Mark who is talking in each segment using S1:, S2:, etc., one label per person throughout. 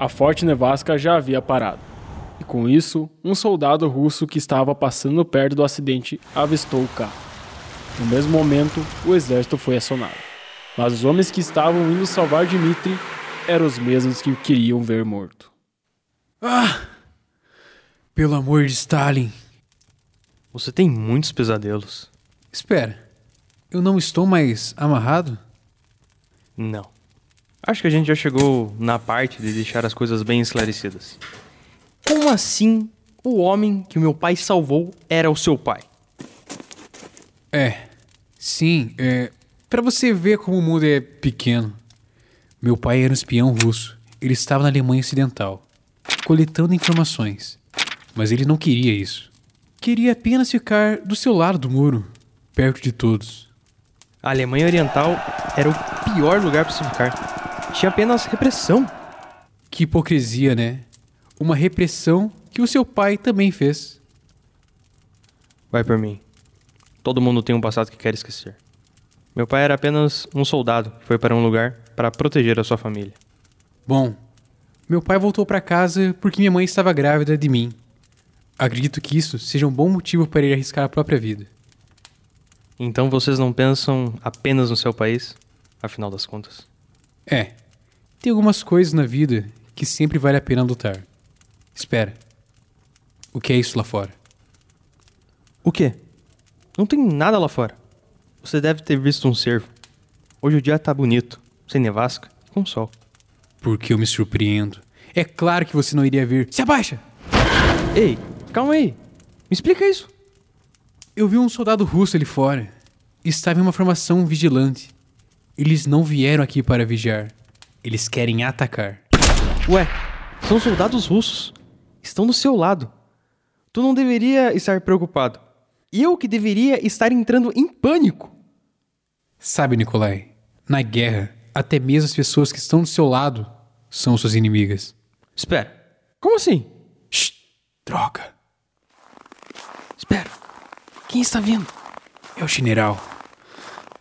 S1: a forte nevasca já havia parado. E com isso, um soldado russo que estava passando perto do acidente avistou o carro. No mesmo momento, o exército foi acionado. Mas os homens que estavam indo salvar Dmitri eram os mesmos que o queriam ver morto.
S2: Ah! Pelo amor de Stalin.
S3: Você tem muitos pesadelos.
S2: Espera. Eu não estou mais amarrado?
S3: Não. Acho que a gente já chegou na parte de deixar as coisas bem esclarecidas. Como assim o homem que meu pai salvou era o seu pai?
S2: É. Sim, é. Pra você ver como o mundo é pequeno. Meu pai era um espião russo. Ele estava na Alemanha Ocidental, coletando informações. Mas ele não queria isso. Queria apenas ficar do seu lado do muro, perto de todos.
S3: A Alemanha Oriental era o pior lugar para se ficar. Tinha apenas repressão.
S2: Que hipocrisia, né? Uma repressão que o seu pai também fez.
S3: Vai por mim. Todo mundo tem um passado que quer esquecer. Meu pai era apenas um soldado que foi para um lugar para proteger a sua família.
S2: Bom, meu pai voltou para casa porque minha mãe estava grávida de mim. Acredito que isso seja um bom motivo para ele arriscar a própria vida.
S3: Então vocês não pensam apenas no seu país, afinal das contas?
S2: É, tem algumas coisas na vida que sempre vale a pena lutar. Espera. O que é isso lá fora?
S3: O quê? Não tem nada lá fora. Você deve ter visto um cervo. Hoje o dia tá bonito, sem nevasca e com sol.
S2: Porque eu me surpreendo. É claro que você não iria ver. Se abaixa!
S3: Ei, calma aí. Me explica isso.
S2: Eu vi um soldado russo ali fora. Estava em uma formação vigilante. Eles não vieram aqui para vigiar. Eles querem atacar.
S3: Ué, são soldados russos. Estão do seu lado. Tu não deveria estar preocupado. Eu que deveria estar entrando em pânico.
S2: Sabe, Nikolai, na guerra, até mesmo as pessoas que estão do seu lado são suas inimigas.
S3: Espera, como assim?
S2: Shh, droga.
S3: Espera, quem está vindo?
S2: É o general.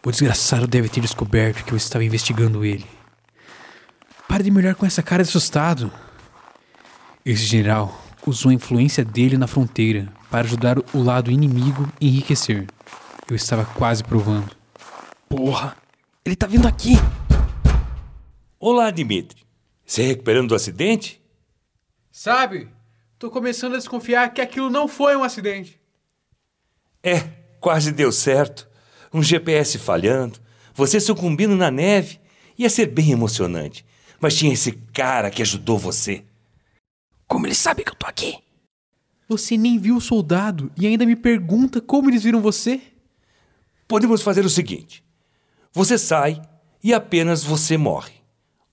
S2: O desgraçado deve ter descoberto que eu estava investigando ele. Pare de me olhar com essa cara de assustado. Esse general usou a influência dele na fronteira para ajudar o lado inimigo a enriquecer. Eu estava quase provando.
S3: Porra, ele tá vindo aqui.
S4: Olá, Dimitri. Se recuperando do acidente?
S2: Sabe, tô começando a desconfiar que aquilo não foi um acidente.
S4: É, quase deu certo. Um GPS falhando, você sucumbindo na neve. Ia ser bem emocionante. Mas tinha esse cara que ajudou você.
S3: Como ele sabe que eu tô aqui?
S2: Você nem viu o soldado e ainda me pergunta como eles viram você?
S4: Podemos fazer o seguinte: você sai e apenas você morre.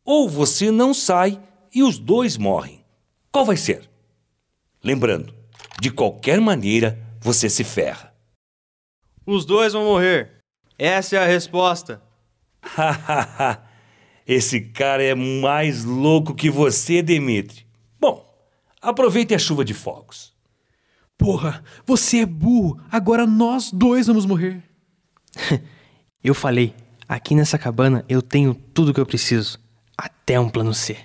S4: Ou você não sai e os dois morrem. Qual vai ser? Lembrando, de qualquer maneira você se ferra.
S3: Os dois vão morrer. Essa é a resposta.
S4: Esse cara é mais louco que você, Dimitri. Bom, aproveite a chuva de fogos.
S2: Porra, você é burro. Agora nós dois vamos morrer.
S3: eu falei, aqui nessa cabana eu tenho tudo que eu preciso. Até um plano C.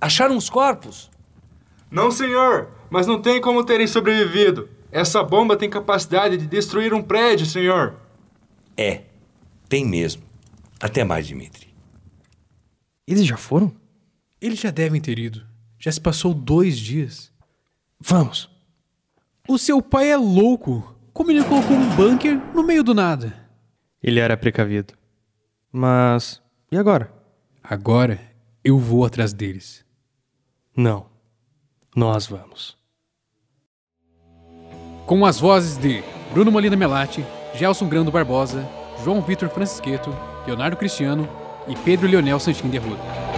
S4: Acharam os corpos?
S5: Não, senhor, mas não tem como terem sobrevivido. Essa bomba tem capacidade de destruir um prédio, senhor.
S4: É, tem mesmo. Até mais, Dimitri.
S3: Eles já foram?
S2: Eles já devem ter ido. Já se passou dois dias.
S3: Vamos.
S2: O seu pai é louco. Como ele colocou um bunker no meio do nada?
S3: Ele era precavido. Mas. E agora?
S2: Agora eu vou atrás deles.
S3: Não. Nós vamos.
S2: Com as vozes de Bruno Molina Melati, Gelson Grando Barbosa, João Vitor Francisqueto, Leonardo Cristiano e Pedro Leonel Santin de Arruda.